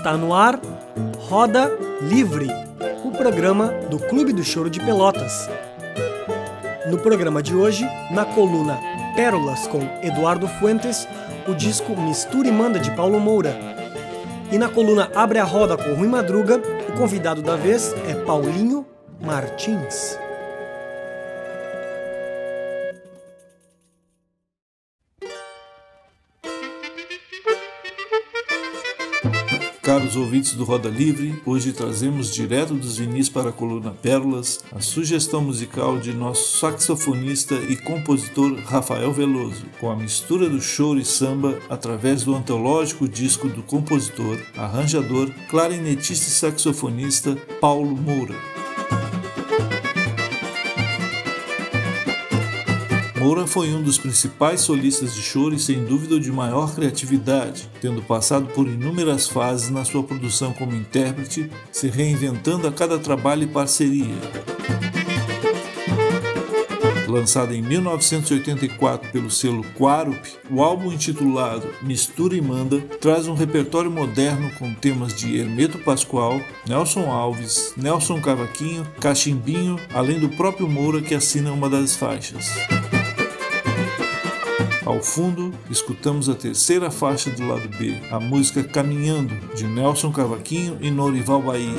Está no ar Roda Livre, o programa do Clube do Choro de Pelotas. No programa de hoje, na coluna Pérolas com Eduardo Fuentes, o disco Mistura e Manda de Paulo Moura. E na coluna Abre a Roda com Rui Madruga, o convidado da vez é Paulinho Martins. Caros ouvintes do Roda Livre, hoje trazemos direto dos vinis para a coluna Pérolas a sugestão musical de nosso saxofonista e compositor Rafael Veloso, com a mistura do choro e samba através do antológico disco do compositor, arranjador, clarinetista e saxofonista Paulo Moura. Moura foi um dos principais solistas de choro e sem dúvida de maior criatividade, tendo passado por inúmeras fases na sua produção como intérprete, se reinventando a cada trabalho e parceria. Lançado em 1984 pelo selo Quarup, o álbum intitulado Mistura e Manda traz um repertório moderno com temas de Hermeto Pascoal, Nelson Alves, Nelson Cavaquinho, Cachimbinho, além do próprio Moura que assina uma das faixas. Ao fundo, escutamos a terceira faixa do lado B, a música Caminhando, de Nelson Cavaquinho e Norival Bahia.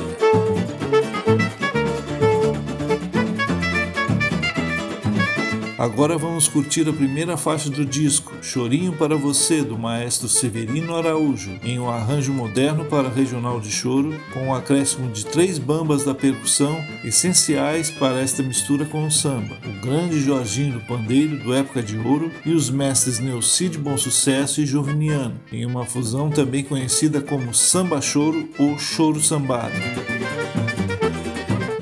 Agora vamos curtir a primeira faixa do disco, Chorinho para Você, do maestro Severino Araújo, em um arranjo moderno para regional de choro, com um acréscimo de três bambas da percussão, essenciais para esta mistura com o samba, o grande Jorginho do Pandeiro, do Época de Ouro, e os mestres Neucide Bom Sucesso e Joviniano, em uma fusão também conhecida como samba choro ou choro sambado.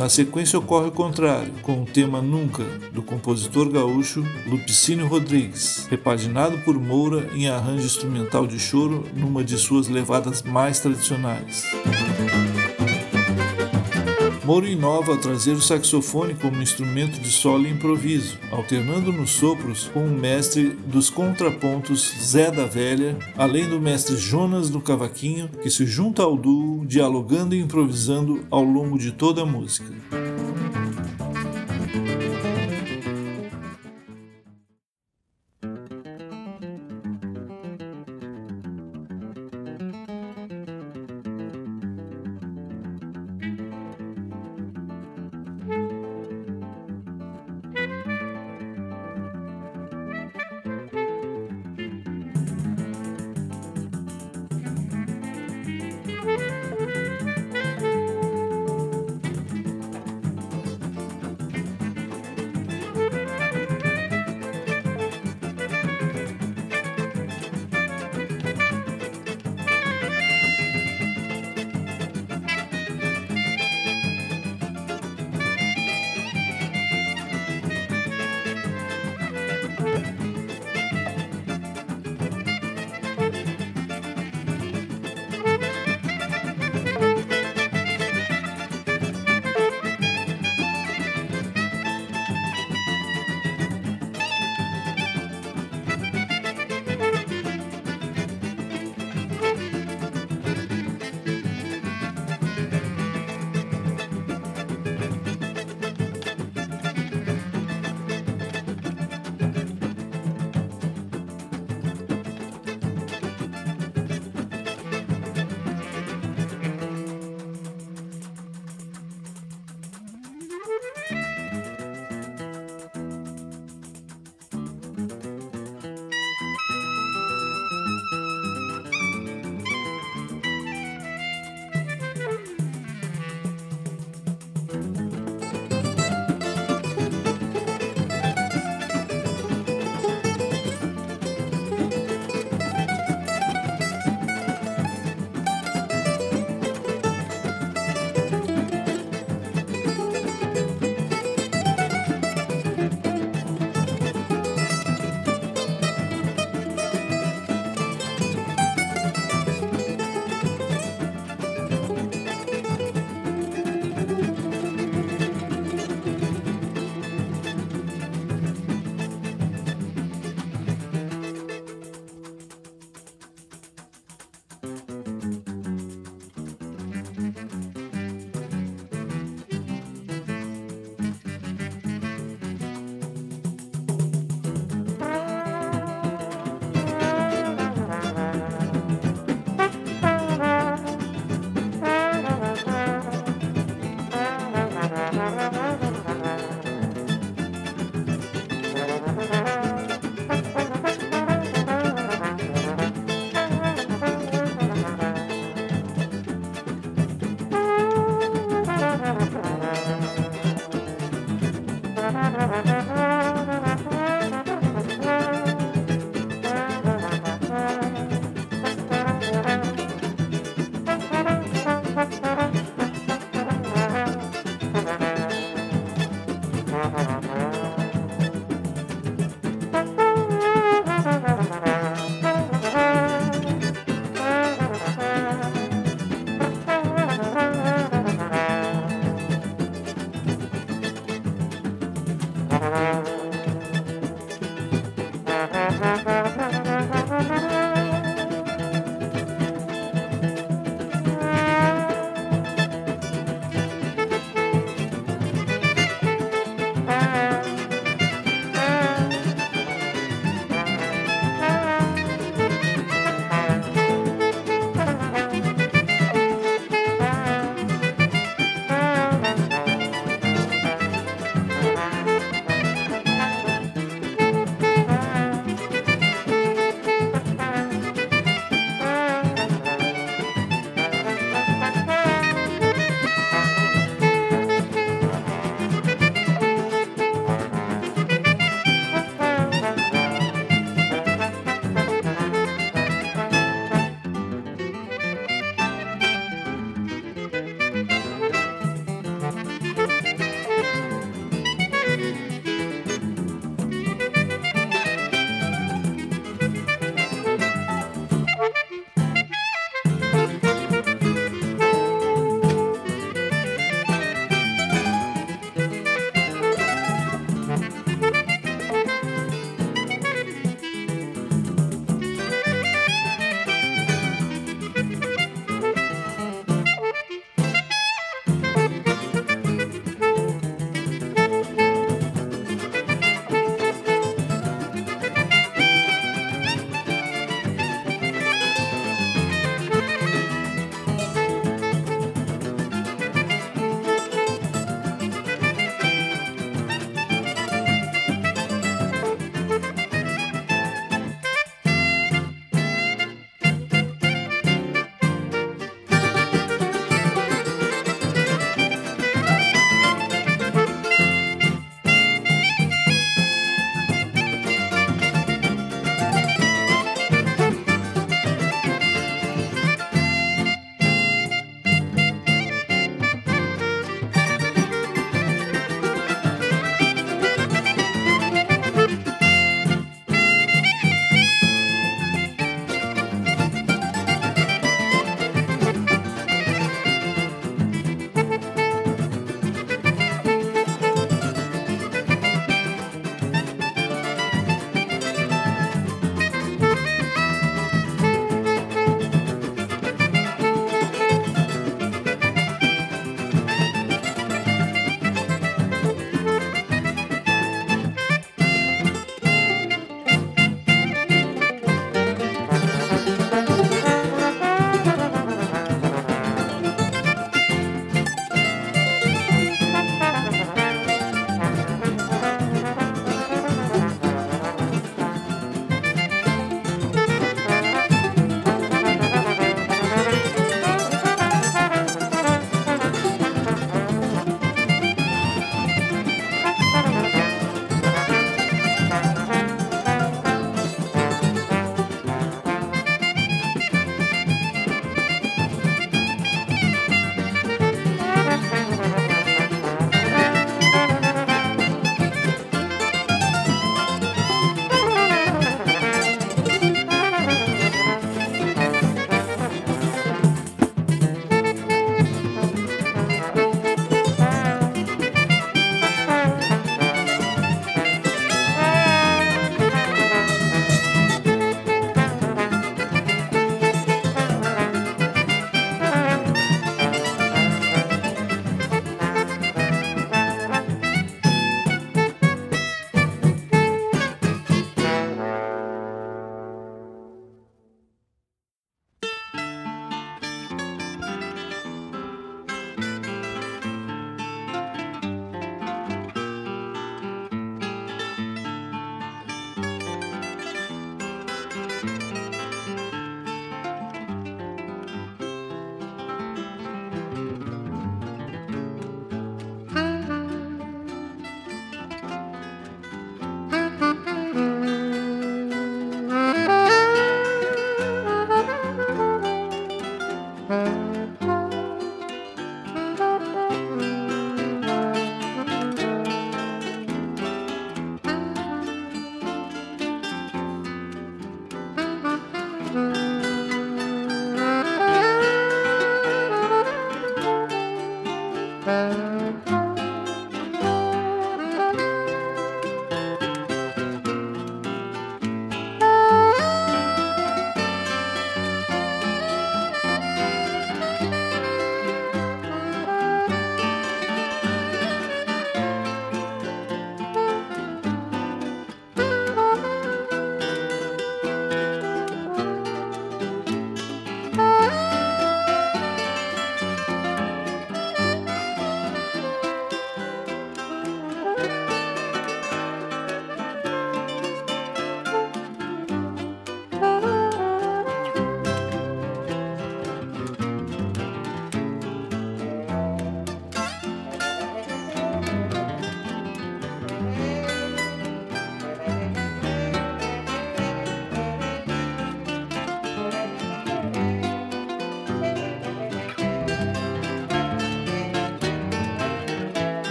Na sequência ocorre o contrário, com o tema Nunca, do compositor gaúcho Lupicínio Rodrigues, repaginado por Moura em arranjo instrumental de choro numa de suas levadas mais tradicionais. Moura inova ao trazer o saxofone como instrumento de solo e improviso, alternando nos sopros com o mestre dos contrapontos Zé da Velha, além do mestre Jonas do cavaquinho, que se junta ao duo, dialogando e improvisando ao longo de toda a música.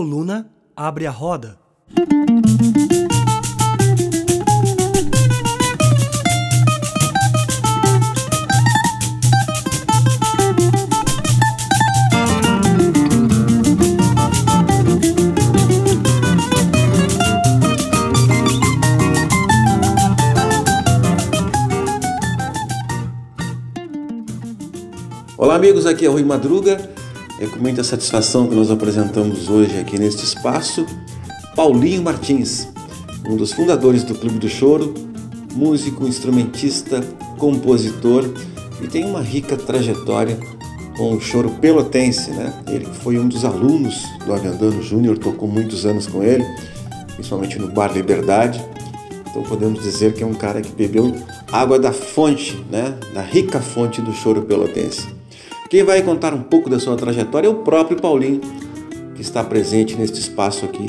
Coluna abre a roda. Olá amigos, aqui é o Rui Madruga é com muita satisfação que nós apresentamos hoje aqui neste espaço Paulinho Martins, um dos fundadores do Clube do Choro, músico, instrumentista, compositor e tem uma rica trajetória com o choro pelotense, né? Ele foi um dos alunos do Avendano Júnior, tocou muitos anos com ele, principalmente no Bar Liberdade. Então podemos dizer que é um cara que bebeu água da fonte, né? Da rica fonte do choro pelotense. Quem vai contar um pouco da sua trajetória é o próprio Paulinho, que está presente neste espaço aqui.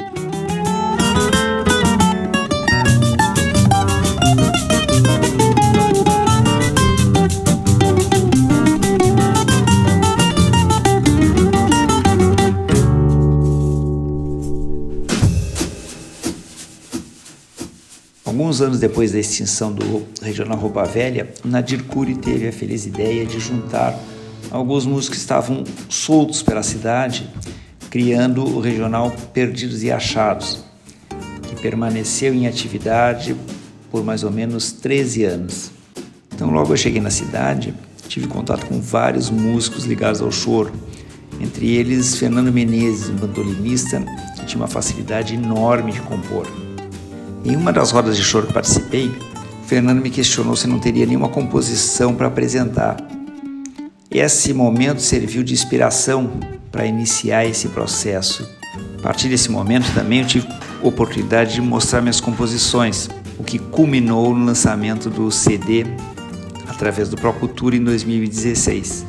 Alguns anos depois da extinção do Regional Roupa Velha, Nadir Cury teve a feliz ideia de juntar alguns músicos estavam soltos pela cidade, criando o regional Perdidos e Achados, que permaneceu em atividade por mais ou menos 13 anos. Então, logo eu cheguei na cidade, tive contato com vários músicos ligados ao choro, entre eles Fernando Menezes, um bandolinista que tinha uma facilidade enorme de compor. Em uma das rodas de choro que participei, Fernando me questionou se não teria nenhuma composição para apresentar. Esse momento serviu de inspiração para iniciar esse processo. A partir desse momento também eu tive oportunidade de mostrar minhas composições, o que culminou no lançamento do CD através do Procultura em 2016.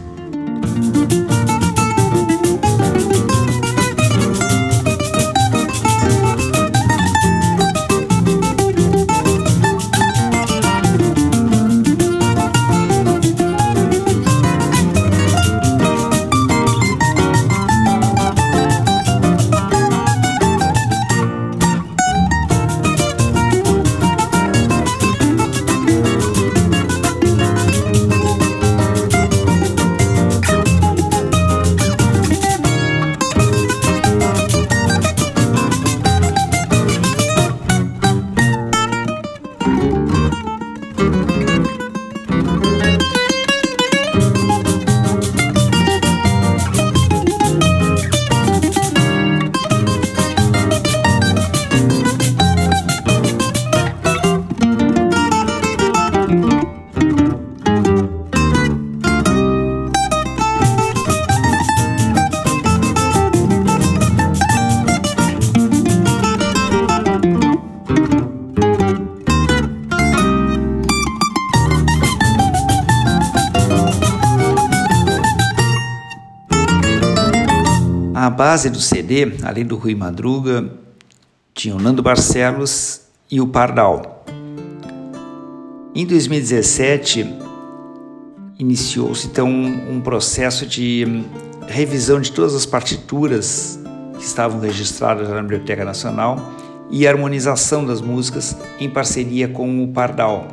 Base do CD, além do Rui Madruga, tinha o Nando Barcelos e o Pardal. Em 2017, iniciou-se então um processo de hum, revisão de todas as partituras que estavam registradas na Biblioteca Nacional e harmonização das músicas em parceria com o Pardal.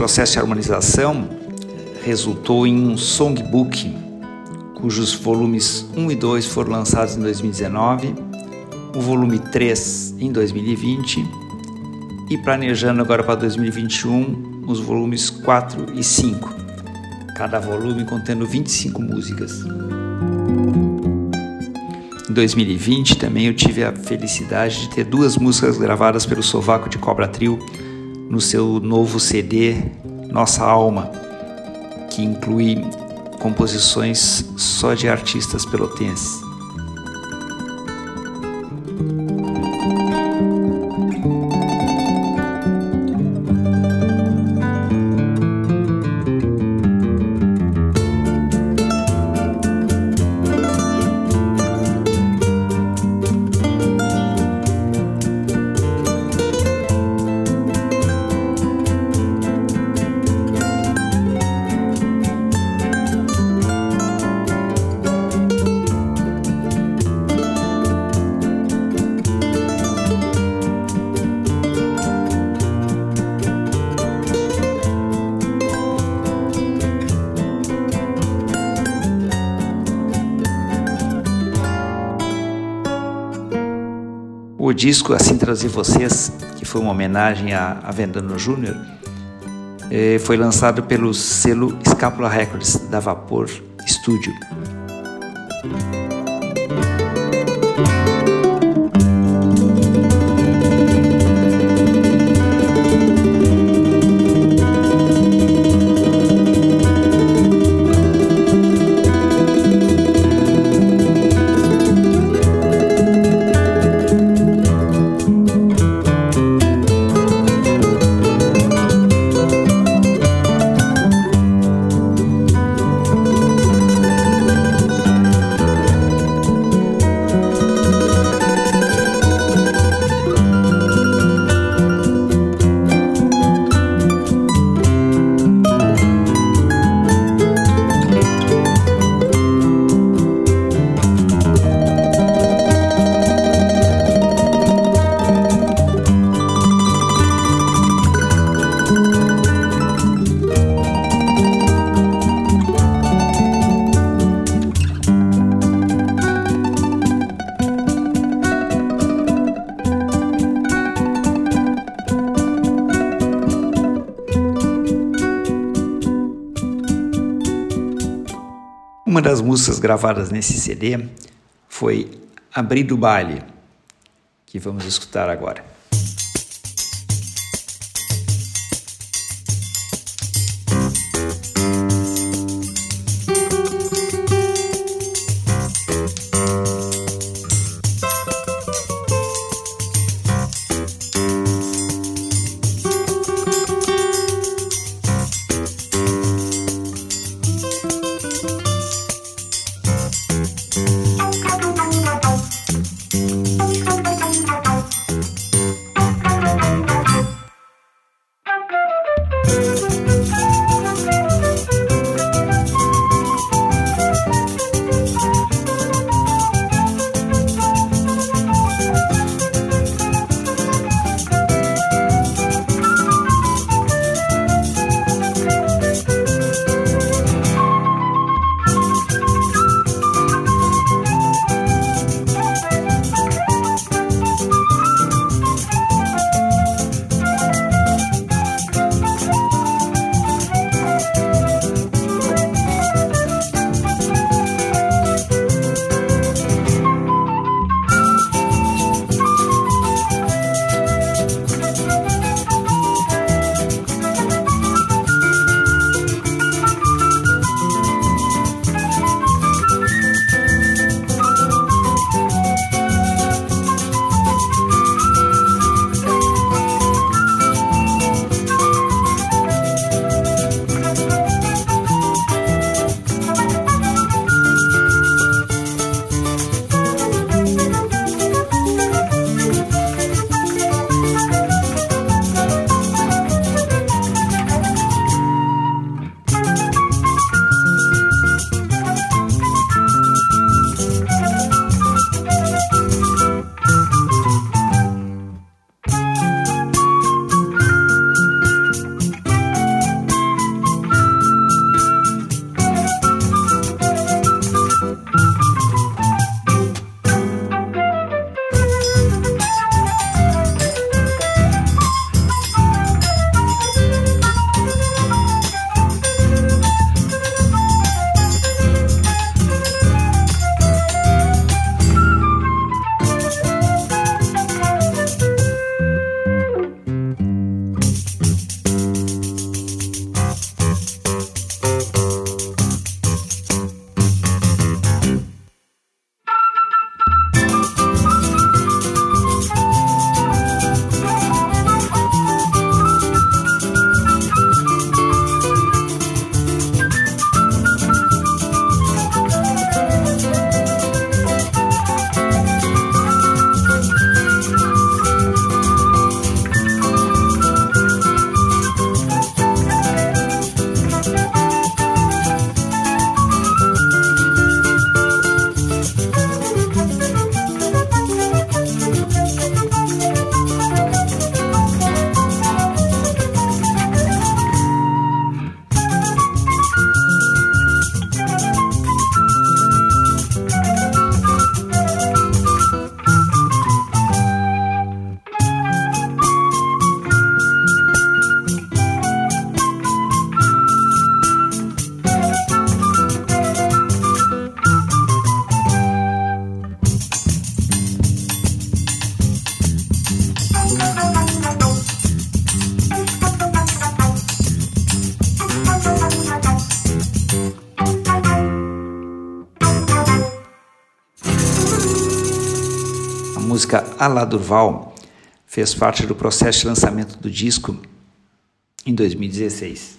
Processo de harmonização resultou em um songbook, cujos volumes 1 e 2 foram lançados em 2019, o volume 3 em 2020 e planejando agora para 2021 os volumes 4 e 5, cada volume contendo 25 músicas. Em 2020 também eu tive a felicidade de ter duas músicas gravadas pelo Sovaco de Cobra Trio no seu novo CD Nossa Alma, que inclui composições só de artistas pelotenses. O disco Assim Trazer Vocês, que foi uma homenagem a, a Vendano Júnior, eh, foi lançado pelo selo Scapula Records da Vapor Studio. Das músicas gravadas nesse CD foi Abrir do Baile, que vamos escutar agora. Alá Durval fez parte do processo de lançamento do disco em 2016.